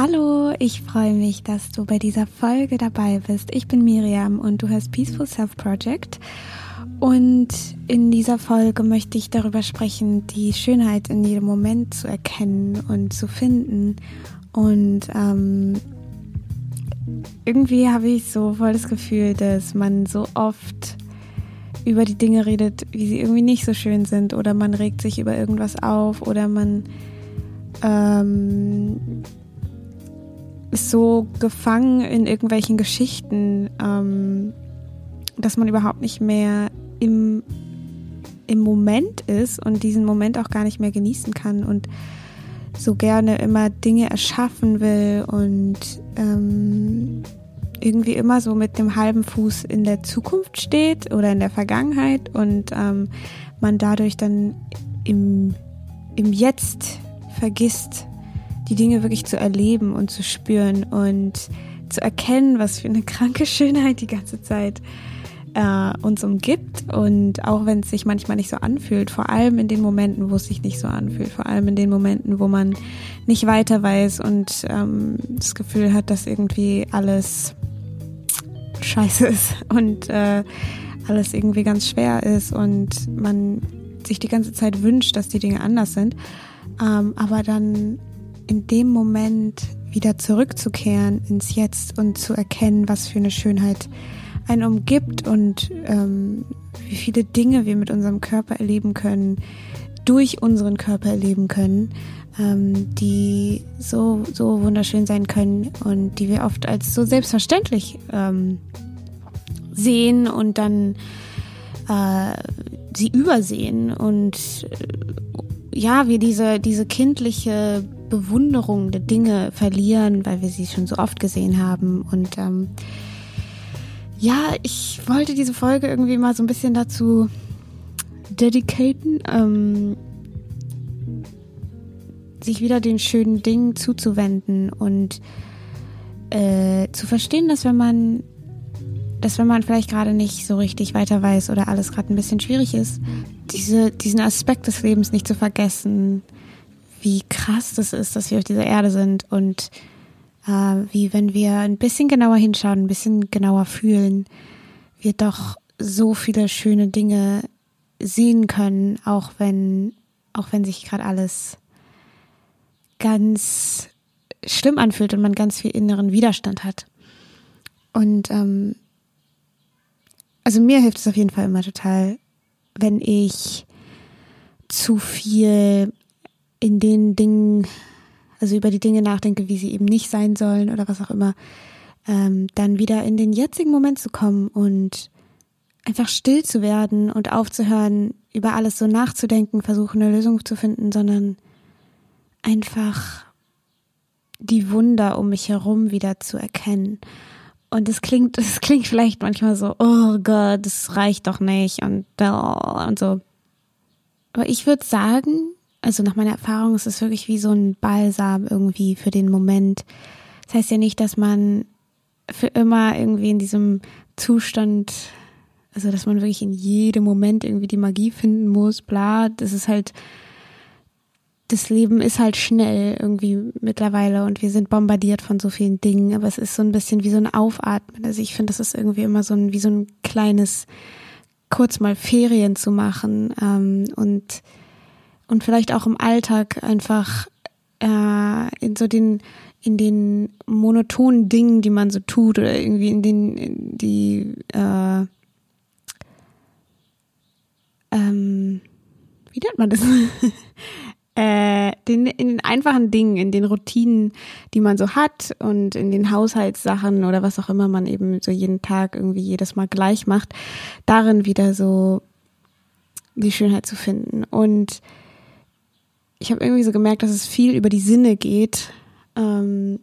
Hallo, ich freue mich, dass du bei dieser Folge dabei bist. Ich bin Miriam und du hörst Peaceful Self Project. Und in dieser Folge möchte ich darüber sprechen, die Schönheit in jedem Moment zu erkennen und zu finden. Und ähm, irgendwie habe ich so voll das Gefühl, dass man so oft über die Dinge redet, wie sie irgendwie nicht so schön sind, oder man regt sich über irgendwas auf, oder man ähm, ist so gefangen in irgendwelchen Geschichten, ähm, dass man überhaupt nicht mehr im, im Moment ist und diesen Moment auch gar nicht mehr genießen kann und so gerne immer Dinge erschaffen will und ähm, irgendwie immer so mit dem halben Fuß in der Zukunft steht oder in der Vergangenheit und ähm, man dadurch dann im, im Jetzt vergisst, die Dinge wirklich zu erleben und zu spüren und zu erkennen, was für eine kranke Schönheit die ganze Zeit äh, uns umgibt. Und auch wenn es sich manchmal nicht so anfühlt, vor allem in den Momenten, wo es sich nicht so anfühlt, vor allem in den Momenten, wo man nicht weiter weiß und ähm, das Gefühl hat, dass irgendwie alles scheiße ist und äh, alles irgendwie ganz schwer ist und man sich die ganze Zeit wünscht, dass die Dinge anders sind. Ähm, aber dann in dem Moment wieder zurückzukehren ins Jetzt und zu erkennen, was für eine Schönheit einen umgibt und ähm, wie viele Dinge wir mit unserem Körper erleben können, durch unseren Körper erleben können, ähm, die so, so wunderschön sein können und die wir oft als so selbstverständlich ähm, sehen und dann äh, sie übersehen und äh, ja, wir diese, diese kindliche Bewunderung der Dinge verlieren, weil wir sie schon so oft gesehen haben. Und ähm, ja, ich wollte diese Folge irgendwie mal so ein bisschen dazu dedicaten, ähm, sich wieder den schönen Dingen zuzuwenden und äh, zu verstehen, dass wenn man dass wenn man vielleicht gerade nicht so richtig weiter weiß oder alles gerade ein bisschen schwierig ist, diese, diesen Aspekt des Lebens nicht zu vergessen, wie krass das ist, dass wir auf dieser Erde sind und äh, wie, wenn wir ein bisschen genauer hinschauen, ein bisschen genauer fühlen, wir doch so viele schöne Dinge sehen können, auch wenn, auch wenn sich gerade alles ganz schlimm anfühlt und man ganz viel inneren Widerstand hat. Und ähm, also mir hilft es auf jeden Fall immer total, wenn ich zu viel in den Dingen, also über die Dinge nachdenke, wie sie eben nicht sein sollen oder was auch immer, ähm, dann wieder in den jetzigen Moment zu kommen und einfach still zu werden und aufzuhören, über alles so nachzudenken, versuchen eine Lösung zu finden, sondern einfach die Wunder um mich herum wieder zu erkennen. Und es klingt, es klingt vielleicht manchmal so, oh Gott, das reicht doch nicht und, und so. Aber ich würde sagen, also nach meiner Erfahrung ist es wirklich wie so ein Balsam irgendwie für den Moment. Das heißt ja nicht, dass man für immer irgendwie in diesem Zustand, also dass man wirklich in jedem Moment irgendwie die Magie finden muss, bla, das ist halt, das Leben ist halt schnell irgendwie mittlerweile und wir sind bombardiert von so vielen Dingen, aber es ist so ein bisschen wie so ein Aufatmen. Also ich finde, das ist irgendwie immer so ein, wie so ein kleines, kurz mal Ferien zu machen ähm, und und vielleicht auch im Alltag einfach äh, in so den in den monotonen Dingen, die man so tut oder irgendwie in den in die äh, ähm, wie nennt man das? äh, den, in den einfachen Dingen, in den Routinen, die man so hat und in den Haushaltssachen oder was auch immer man eben so jeden Tag irgendwie jedes Mal gleich macht, darin wieder so die Schönheit zu finden. Und ich habe irgendwie so gemerkt, dass es viel über die Sinne geht, ähm,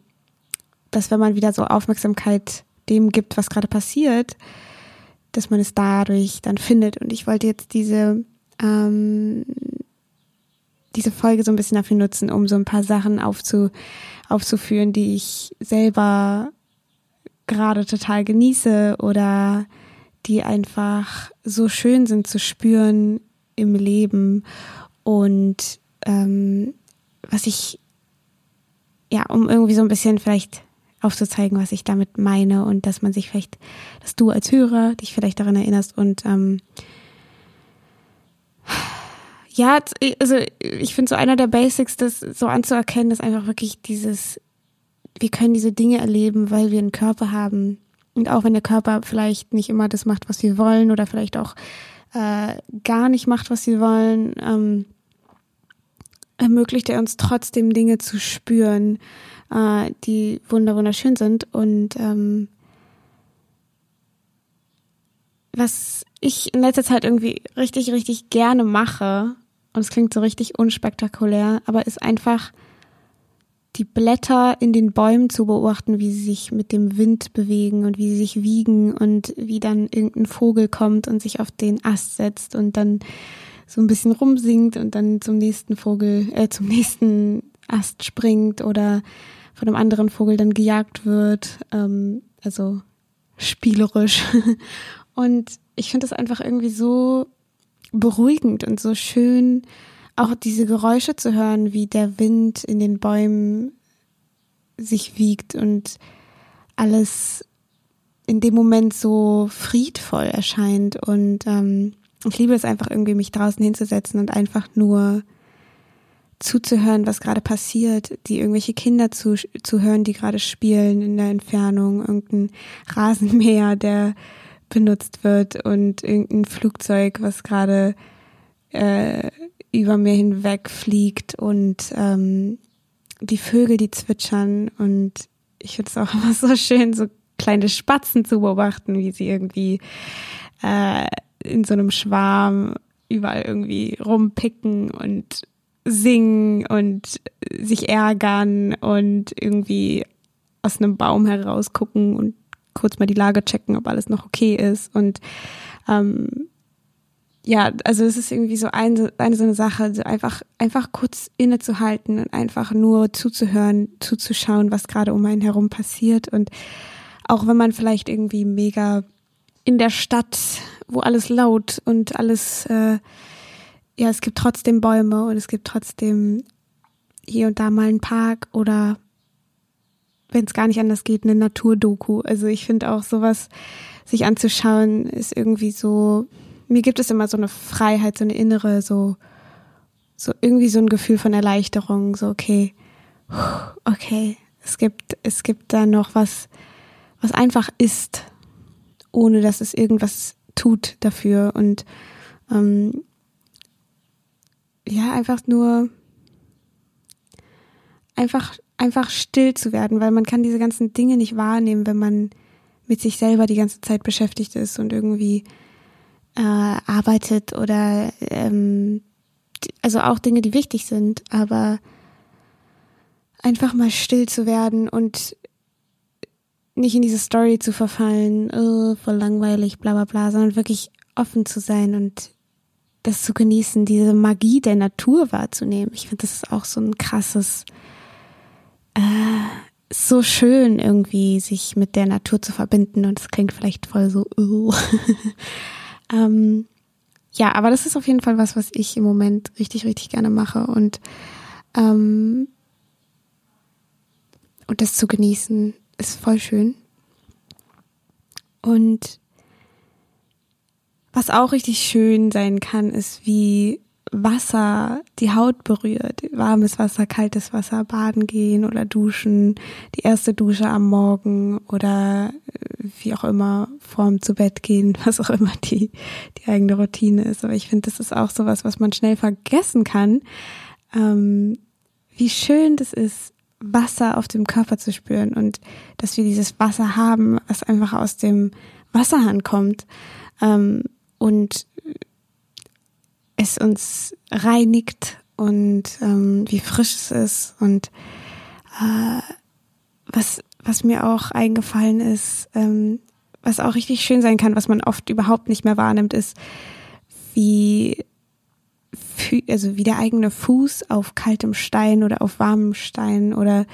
dass wenn man wieder so Aufmerksamkeit dem gibt, was gerade passiert, dass man es dadurch dann findet. Und ich wollte jetzt diese ähm, diese Folge so ein bisschen dafür nutzen, um so ein paar Sachen aufzu, aufzuführen, die ich selber gerade total genieße oder die einfach so schön sind zu spüren im Leben und ähm, was ich ja, um irgendwie so ein bisschen vielleicht aufzuzeigen, was ich damit meine und dass man sich vielleicht, dass du als Hörer dich vielleicht daran erinnerst und ähm, ja, also ich finde so einer der Basics, das so anzuerkennen, ist einfach wirklich dieses, wir können diese Dinge erleben, weil wir einen Körper haben. Und auch wenn der Körper vielleicht nicht immer das macht, was wir wollen oder vielleicht auch äh, gar nicht macht, was wir wollen, ähm, ermöglicht er uns trotzdem Dinge zu spüren, äh, die wunderschön sind. Und ähm, was ich in letzter Zeit irgendwie richtig, richtig gerne mache, und es klingt so richtig unspektakulär, aber ist einfach die Blätter in den Bäumen zu beobachten, wie sie sich mit dem Wind bewegen und wie sie sich wiegen und wie dann irgendein Vogel kommt und sich auf den Ast setzt und dann so ein bisschen rumsingt und dann zum nächsten Vogel, äh, zum nächsten Ast springt oder von einem anderen Vogel dann gejagt wird. Ähm, also spielerisch. Und ich finde das einfach irgendwie so beruhigend und so schön, auch diese Geräusche zu hören, wie der Wind in den Bäumen sich wiegt und alles in dem Moment so friedvoll erscheint. Und ähm, ich liebe es einfach irgendwie, mich draußen hinzusetzen und einfach nur zuzuhören, was gerade passiert, die irgendwelche Kinder zu, zu hören, die gerade spielen in der Entfernung, irgendein Rasenmäher, der benutzt wird und irgendein Flugzeug, was gerade äh, über mir hinweg fliegt und ähm, die Vögel, die zwitschern und ich finde es auch immer so schön, so kleine Spatzen zu beobachten, wie sie irgendwie äh, in so einem Schwarm überall irgendwie rumpicken und singen und sich ärgern und irgendwie aus einem Baum herausgucken und kurz mal die Lage checken, ob alles noch okay ist. Und ähm, ja, also es ist irgendwie so eine, eine so eine Sache, so einfach, einfach kurz innezuhalten und einfach nur zuzuhören, zuzuschauen, was gerade um einen herum passiert. Und auch wenn man vielleicht irgendwie mega in der Stadt, wo alles laut und alles, äh, ja, es gibt trotzdem Bäume und es gibt trotzdem hier und da mal einen Park oder wenn es gar nicht anders geht, eine Naturdoku. Also ich finde auch sowas, sich anzuschauen, ist irgendwie so, mir gibt es immer so eine Freiheit, so eine innere, so, so irgendwie so ein Gefühl von Erleichterung, so okay, okay, es gibt, es gibt da noch was, was einfach ist, ohne dass es irgendwas tut dafür und ähm, ja, einfach nur einfach einfach still zu werden, weil man kann diese ganzen Dinge nicht wahrnehmen, wenn man mit sich selber die ganze Zeit beschäftigt ist und irgendwie äh, arbeitet oder ähm, also auch Dinge, die wichtig sind, aber einfach mal still zu werden und nicht in diese Story zu verfallen, oh, voll langweilig, bla bla bla, sondern wirklich offen zu sein und das zu genießen, diese Magie der Natur wahrzunehmen. Ich finde, das ist auch so ein krasses äh, so schön irgendwie, sich mit der Natur zu verbinden und es klingt vielleicht voll so. Uh. ähm, ja, aber das ist auf jeden Fall was, was ich im Moment richtig, richtig gerne mache und ähm, und das zu genießen ist voll schön. Und was auch richtig schön sein kann, ist wie Wasser die Haut berührt, warmes Wasser, kaltes Wasser, baden gehen oder duschen, die erste Dusche am Morgen oder äh, wie auch immer vorm zu Bett gehen, was auch immer die, die eigene Routine ist. Aber ich finde, das ist auch sowas, was man schnell vergessen kann, ähm, wie schön das ist, Wasser auf dem Körper zu spüren und dass wir dieses Wasser haben, was einfach aus dem Wasserhahn kommt. Ähm, und es uns reinigt und ähm, wie frisch es ist und äh, was was mir auch eingefallen ist, ähm, was auch richtig schön sein kann, was man oft überhaupt nicht mehr wahrnimmt, ist wie also wie der eigene Fuß auf kaltem Stein oder auf warmem Stein oder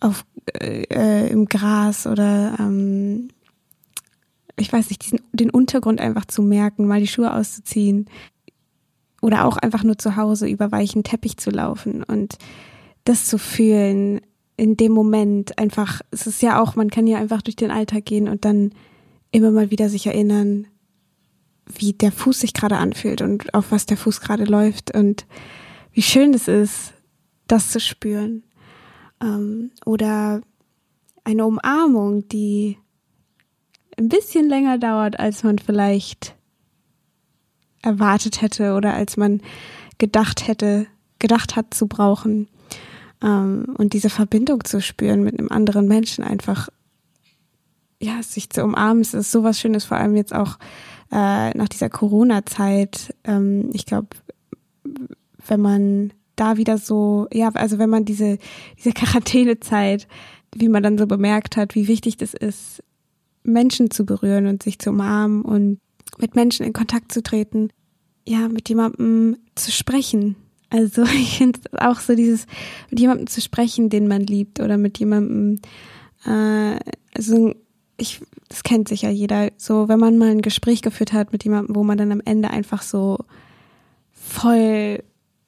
auf äh, äh, im Gras oder ähm, ich weiß nicht, diesen, den Untergrund einfach zu merken, mal die Schuhe auszuziehen, oder auch einfach nur zu Hause über weichen Teppich zu laufen und das zu fühlen, in dem Moment einfach, es ist ja auch, man kann ja einfach durch den Alltag gehen und dann immer mal wieder sich erinnern, wie der Fuß sich gerade anfühlt und auf was der Fuß gerade läuft und wie schön es ist, das zu spüren. Ähm, oder eine Umarmung, die ein bisschen länger dauert, als man vielleicht erwartet hätte oder als man gedacht hätte, gedacht hat zu brauchen. Ähm, und diese Verbindung zu spüren mit einem anderen Menschen einfach, ja, sich zu umarmen, es ist sowas Schönes, vor allem jetzt auch äh, nach dieser Corona-Zeit. Ähm, ich glaube, wenn man da wieder so, ja, also wenn man diese, diese Quarantänezeit, wie man dann so bemerkt hat, wie wichtig das ist, Menschen zu berühren und sich zu umarmen und mit Menschen in Kontakt zu treten, ja, mit jemandem zu sprechen. Also ich finde auch so dieses, mit jemandem zu sprechen, den man liebt oder mit jemandem, äh, also ich, das kennt sich ja jeder, so wenn man mal ein Gespräch geführt hat mit jemandem, wo man dann am Ende einfach so voll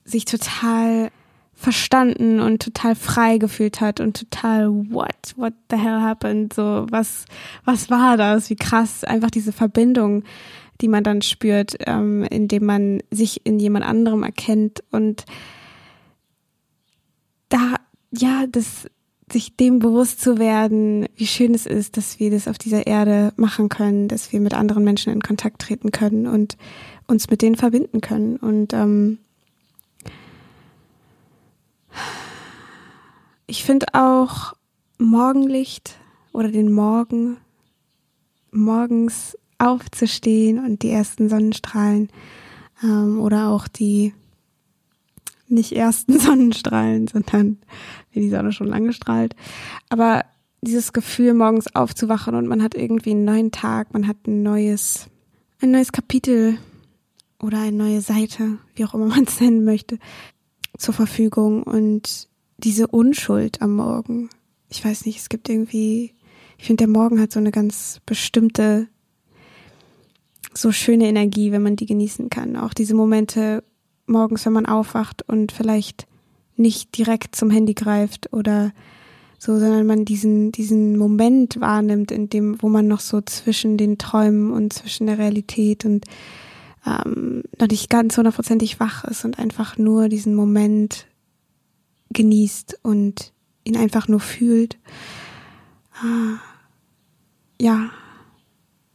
sich total verstanden und total frei gefühlt hat und total what what the hell happened? So was was war das? Wie krass. Einfach diese Verbindung die man dann spürt ähm, indem man sich in jemand anderem erkennt. Und da ja das sich dem bewusst zu werden wie schön es ist dass wir das auf dieser Erde machen können dass wir mit anderen Menschen in Kontakt treten können und uns mit denen verbinden können. Und ähm, Ich finde auch Morgenlicht oder den Morgen, morgens aufzustehen und die ersten Sonnenstrahlen ähm, oder auch die nicht ersten Sonnenstrahlen, sondern wie die Sonne schon lange strahlt. Aber dieses Gefühl, morgens aufzuwachen und man hat irgendwie einen neuen Tag, man hat ein neues, ein neues Kapitel oder eine neue Seite, wie auch immer man es nennen möchte, zur Verfügung und diese Unschuld am Morgen. Ich weiß nicht, es gibt irgendwie, ich finde, der Morgen hat so eine ganz bestimmte, so schöne Energie, wenn man die genießen kann. Auch diese Momente morgens, wenn man aufwacht und vielleicht nicht direkt zum Handy greift oder so, sondern man diesen, diesen Moment wahrnimmt, in dem, wo man noch so zwischen den Träumen und zwischen der Realität und ähm, noch nicht ganz hundertprozentig wach ist und einfach nur diesen Moment genießt und ihn einfach nur fühlt. Ah, ja,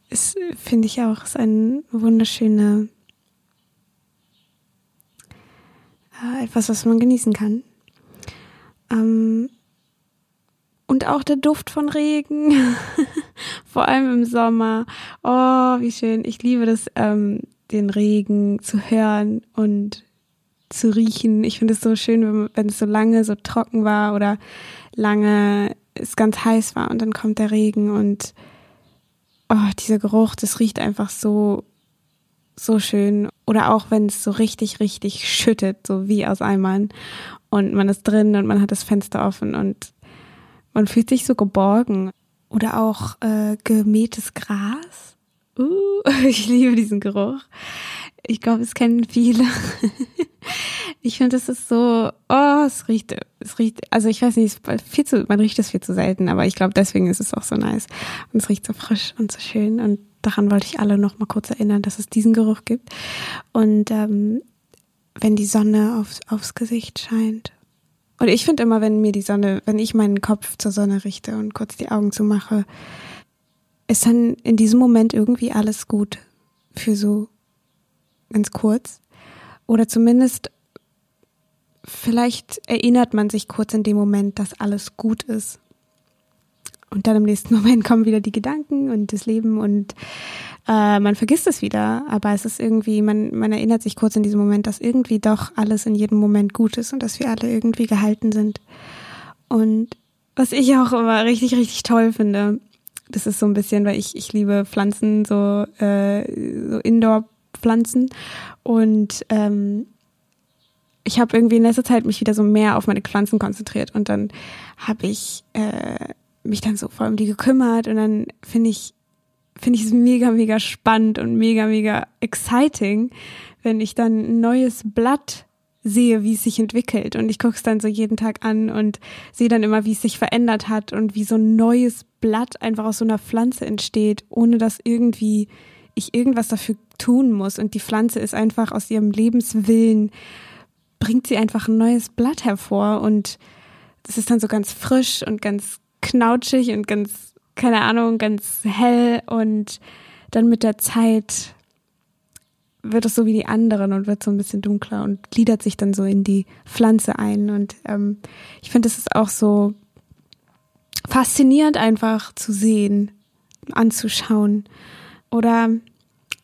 es finde ich auch, ist ein wunderschöne äh, etwas, was man genießen kann. Ähm, und auch der Duft von Regen, vor allem im Sommer. Oh, wie schön. Ich liebe das, ähm, den Regen zu hören und zu riechen. Ich finde es so schön, wenn, es so lange so trocken war oder lange es ganz heiß war und dann kommt der Regen und oh, dieser Geruch, das riecht einfach so, so schön. Oder auch wenn es so richtig, richtig schüttet, so wie aus Eimern und man ist drin und man hat das Fenster offen und man fühlt sich so geborgen. Oder auch äh, gemähtes Gras. Uh, ich liebe diesen Geruch. Ich glaube, es kennen viele. ich finde, es ist so, oh, es riecht, es riecht, also ich weiß nicht, viel zu, man riecht es viel zu selten, aber ich glaube, deswegen ist es auch so nice. Und es riecht so frisch und so schön. Und daran wollte ich alle noch mal kurz erinnern, dass es diesen Geruch gibt. Und ähm, wenn die Sonne aufs, aufs Gesicht scheint. Und ich finde immer, wenn mir die Sonne, wenn ich meinen Kopf zur Sonne richte und kurz die Augen zumache, ist dann in diesem Moment irgendwie alles gut für so ganz kurz. Oder zumindest vielleicht erinnert man sich kurz in dem Moment, dass alles gut ist. Und dann im nächsten Moment kommen wieder die Gedanken und das Leben und äh, man vergisst es wieder. Aber es ist irgendwie, man, man erinnert sich kurz in diesem Moment, dass irgendwie doch alles in jedem Moment gut ist und dass wir alle irgendwie gehalten sind. Und was ich auch immer richtig, richtig toll finde, das ist so ein bisschen, weil ich, ich liebe Pflanzen, so, äh, so Indoor Pflanzen. Und ähm, ich habe irgendwie in letzter Zeit mich wieder so mehr auf meine Pflanzen konzentriert und dann habe ich äh, mich dann so voll um die gekümmert und dann finde ich finde ich es mega mega spannend und mega mega exciting, wenn ich dann ein neues Blatt sehe, wie es sich entwickelt. Und ich gucke es dann so jeden Tag an und sehe dann immer, wie es sich verändert hat und wie so ein neues Blatt einfach aus so einer Pflanze entsteht, ohne dass irgendwie ich irgendwas dafür tun muss. Und die Pflanze ist einfach aus ihrem Lebenswillen, bringt sie einfach ein neues Blatt hervor. Und das ist dann so ganz frisch und ganz knautschig und ganz, keine Ahnung, ganz hell. Und dann mit der Zeit wird es so wie die anderen und wird so ein bisschen dunkler und gliedert sich dann so in die Pflanze ein. Und ähm, ich finde, es ist auch so faszinierend einfach zu sehen, anzuschauen. Oder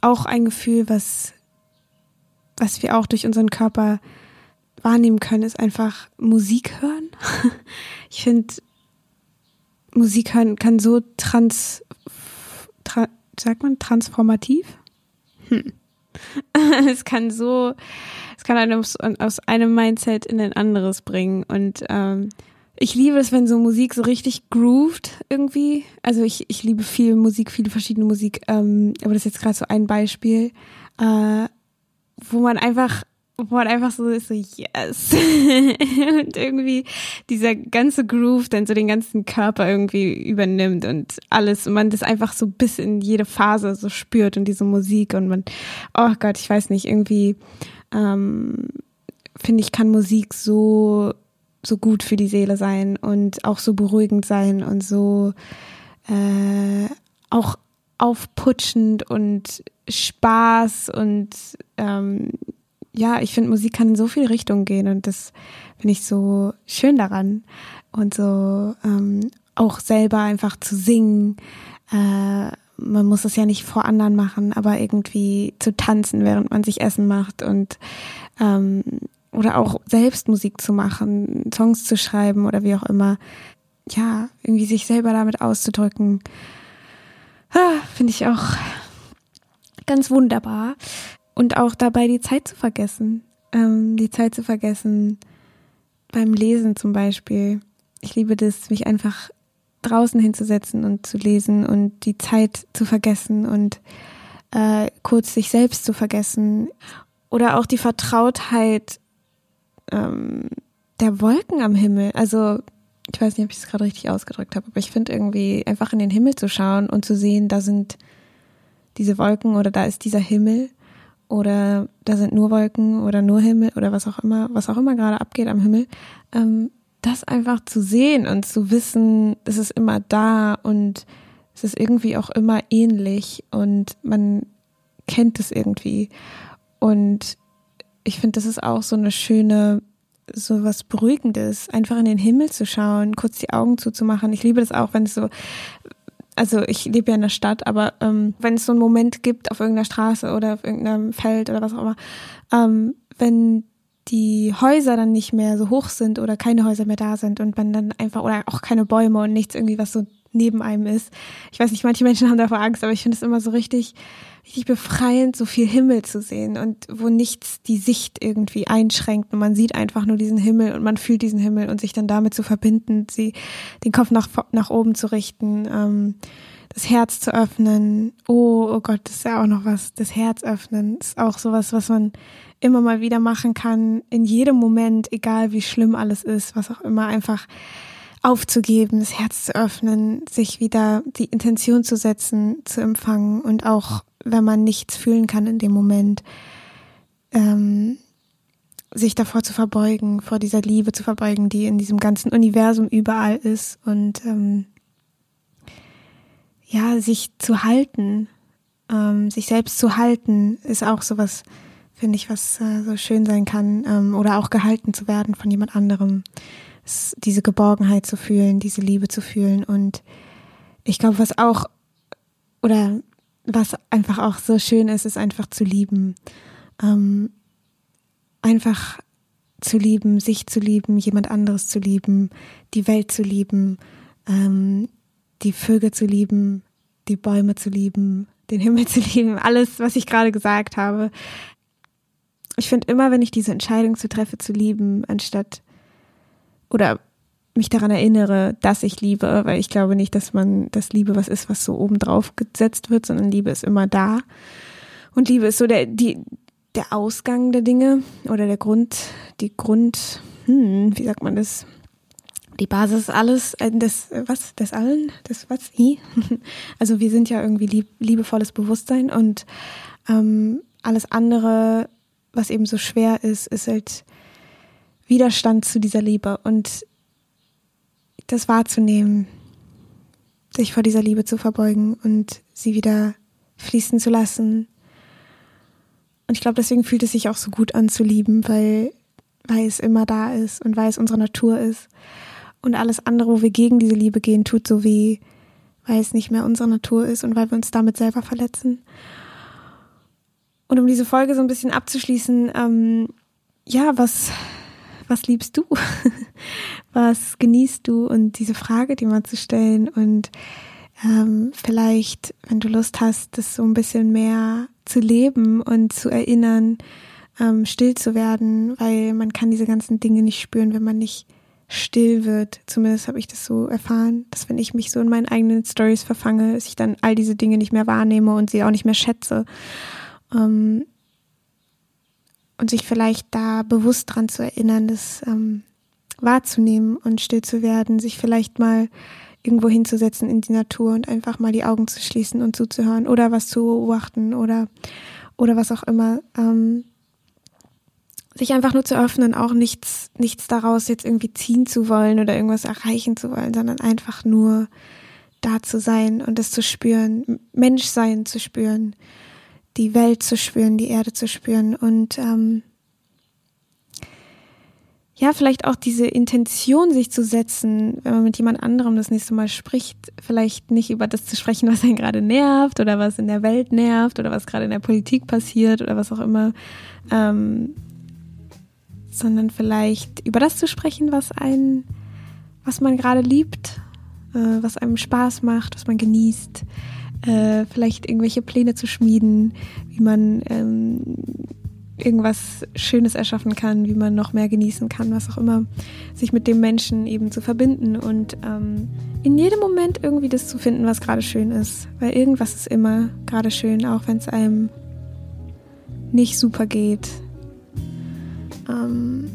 auch ein Gefühl, was, was wir auch durch unseren Körper wahrnehmen können, ist einfach Musik hören. Ich finde, Musik hören kann so trans, tra, sagt man, transformativ? Hm es kann so, es kann einen aus, aus einem Mindset in ein anderes bringen. Und ähm, ich liebe es, wenn so Musik so richtig grooved irgendwie. Also ich, ich liebe viel Musik, viele verschiedene Musik. Ähm, aber das ist jetzt gerade so ein Beispiel, äh, wo man einfach wo man einfach so ist, so yes. und irgendwie dieser ganze Groove dann so den ganzen Körper irgendwie übernimmt und alles und man das einfach so bis in jede Phase so spürt und diese Musik und man, oh Gott, ich weiß nicht, irgendwie ähm, finde ich, kann Musik so, so gut für die Seele sein und auch so beruhigend sein und so äh, auch aufputschend und Spaß und ähm, ja, ich finde, Musik kann in so viele Richtungen gehen und das finde ich so schön daran. Und so ähm, auch selber einfach zu singen. Äh, man muss es ja nicht vor anderen machen, aber irgendwie zu tanzen, während man sich Essen macht und ähm, oder auch selbst Musik zu machen, Songs zu schreiben oder wie auch immer. Ja, irgendwie sich selber damit auszudrücken. Ah, finde ich auch ganz wunderbar und auch dabei die Zeit zu vergessen. Ähm, die Zeit zu vergessen beim Lesen zum Beispiel. Ich liebe das, mich einfach draußen hinzusetzen und zu lesen und die Zeit zu vergessen und äh, kurz sich selbst zu vergessen. Oder auch die Vertrautheit ähm, der Wolken am Himmel. Also ich weiß nicht, ob ich es gerade richtig ausgedrückt habe, aber ich finde irgendwie einfach in den Himmel zu schauen und zu sehen, da sind diese Wolken oder da ist dieser Himmel oder da sind nur Wolken oder nur Himmel oder was auch immer, was auch immer gerade abgeht am Himmel, ähm, das einfach zu sehen und zu wissen, es ist immer da und es ist irgendwie auch immer ähnlich und man kennt es irgendwie. Und ich finde, das ist auch so eine schöne, so was Beruhigendes, einfach in den Himmel zu schauen, kurz die Augen zuzumachen. Ich liebe das auch, wenn es so, also ich lebe ja in der Stadt, aber ähm, wenn es so einen Moment gibt auf irgendeiner Straße oder auf irgendeinem Feld oder was auch immer, ähm, wenn die Häuser dann nicht mehr so hoch sind oder keine Häuser mehr da sind und man dann einfach oder auch keine Bäume und nichts irgendwie, was so neben einem ist. Ich weiß nicht, manche Menschen haben davor Angst, aber ich finde es immer so richtig, richtig befreiend, so viel Himmel zu sehen und wo nichts die Sicht irgendwie einschränkt und man sieht einfach nur diesen Himmel und man fühlt diesen Himmel und sich dann damit zu verbinden, sie den Kopf nach, nach oben zu richten, ähm, das Herz zu öffnen. Oh, oh Gott, das ist ja auch noch was. Das Herz öffnen ist auch sowas, was man immer mal wieder machen kann, in jedem Moment, egal wie schlimm alles ist, was auch immer, einfach aufzugeben, das Herz zu öffnen, sich wieder die Intention zu setzen, zu empfangen und auch wenn man nichts fühlen kann in dem Moment, ähm, sich davor zu verbeugen, vor dieser Liebe zu verbeugen, die in diesem ganzen Universum überall ist und ähm, ja, sich zu halten, ähm, sich selbst zu halten, ist auch sowas, finde ich, was äh, so schön sein kann ähm, oder auch gehalten zu werden von jemand anderem diese Geborgenheit zu fühlen, diese Liebe zu fühlen. Und ich glaube, was auch, oder was einfach auch so schön ist, ist einfach zu lieben. Ähm, einfach zu lieben, sich zu lieben, jemand anderes zu lieben, die Welt zu lieben, ähm, die Vögel zu lieben, die Bäume zu lieben, den Himmel zu lieben, alles, was ich gerade gesagt habe. Ich finde immer, wenn ich diese Entscheidung zu treffe, zu lieben, anstatt oder mich daran erinnere, dass ich liebe, weil ich glaube nicht, dass man das Liebe was ist, was so oben drauf gesetzt wird, sondern Liebe ist immer da. Und Liebe ist so der, die, der Ausgang der Dinge oder der Grund, die Grund, hm, wie sagt man das? Die Basis alles, äh, des, was, des allen, des was, i? Also wir sind ja irgendwie lieb, liebevolles Bewusstsein und ähm, alles andere, was eben so schwer ist, ist halt Widerstand zu dieser Liebe und das wahrzunehmen, sich vor dieser Liebe zu verbeugen und sie wieder fließen zu lassen. Und ich glaube, deswegen fühlt es sich auch so gut an zu lieben, weil, weil es immer da ist und weil es unsere Natur ist. Und alles andere, wo wir gegen diese Liebe gehen, tut so weh, weil es nicht mehr unsere Natur ist und weil wir uns damit selber verletzen. Und um diese Folge so ein bisschen abzuschließen, ähm, ja, was, was liebst du? was genießt du? Und diese Frage, die mal zu stellen und ähm, vielleicht, wenn du Lust hast, das so ein bisschen mehr zu leben und zu erinnern, ähm, still zu werden, weil man kann diese ganzen Dinge nicht spüren, wenn man nicht still wird. Zumindest habe ich das so erfahren, dass wenn ich mich so in meinen eigenen Stories verfange, dass ich dann all diese Dinge nicht mehr wahrnehme und sie auch nicht mehr schätze. Ähm, und sich vielleicht da bewusst dran zu erinnern, das ähm, wahrzunehmen und still zu werden, sich vielleicht mal irgendwo hinzusetzen in die Natur und einfach mal die Augen zu schließen und zuzuhören oder was zu beobachten oder oder was auch immer. Ähm, sich einfach nur zu öffnen, auch nichts, nichts daraus jetzt irgendwie ziehen zu wollen oder irgendwas erreichen zu wollen, sondern einfach nur da zu sein und es zu spüren, Menschsein zu spüren, die Welt zu spüren, die Erde zu spüren. Und ähm, ja, vielleicht auch diese Intention sich zu setzen, wenn man mit jemand anderem das nächste Mal spricht, vielleicht nicht über das zu sprechen, was einen gerade nervt oder was in der Welt nervt oder was gerade in der Politik passiert oder was auch immer, ähm, sondern vielleicht über das zu sprechen, was einen, was man gerade liebt, äh, was einem Spaß macht, was man genießt, äh, vielleicht irgendwelche Pläne zu schmieden, wie man ähm, irgendwas Schönes erschaffen kann, wie man noch mehr genießen kann, was auch immer, sich mit dem Menschen eben zu verbinden und ähm, in jedem Moment irgendwie das zu finden, was gerade schön ist. Weil irgendwas ist immer gerade schön, auch wenn es einem nicht super geht. Ähm,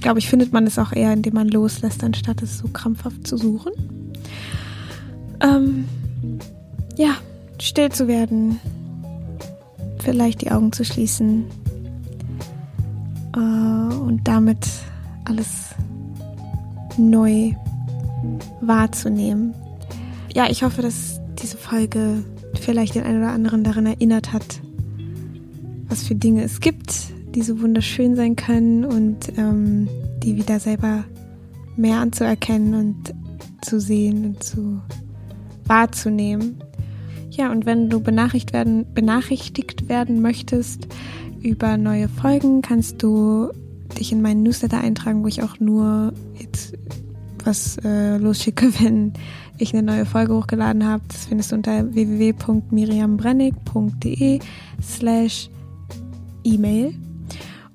glaube ich, findet man es auch eher, indem man loslässt, anstatt es so krampfhaft zu suchen. Ähm, ja, still zu werden, vielleicht die Augen zu schließen äh, und damit alles neu wahrzunehmen. Ja, ich hoffe, dass diese Folge vielleicht den einen oder anderen daran erinnert hat, was für Dinge es gibt, die so wunderschön sein können und ähm, die wieder selber mehr anzuerkennen und zu sehen und zu wahrzunehmen. Ja, und wenn du benachrichtigt werden, benachrichtigt werden möchtest über neue Folgen, kannst du dich in meinen Newsletter eintragen, wo ich auch nur jetzt was äh, losschicke, wenn ich eine neue Folge hochgeladen habe. Das findest du unter www.miriambrennig.de slash E-Mail.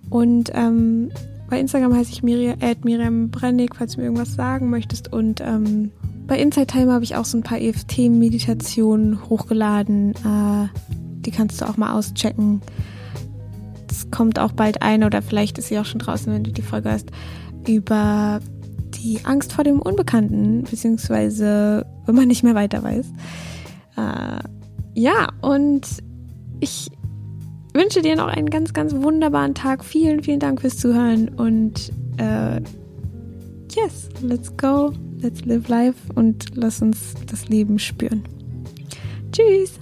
Und ähm, bei Instagram heiße ich Miriam, Miriam Brennig, falls du mir irgendwas sagen möchtest. Und ähm, bei Inside Time habe ich auch so ein paar EFT-Meditationen hochgeladen. Äh, die kannst du auch mal auschecken. Es kommt auch bald eine oder vielleicht ist sie auch schon draußen, wenn du die Folge hast, über die Angst vor dem Unbekannten, beziehungsweise wenn man nicht mehr weiter weiß. Äh, ja, und ich wünsche dir noch einen ganz, ganz wunderbaren Tag. Vielen, vielen Dank fürs Zuhören und äh, yes, let's go let's live life und lass uns das Leben spüren. Tschüss!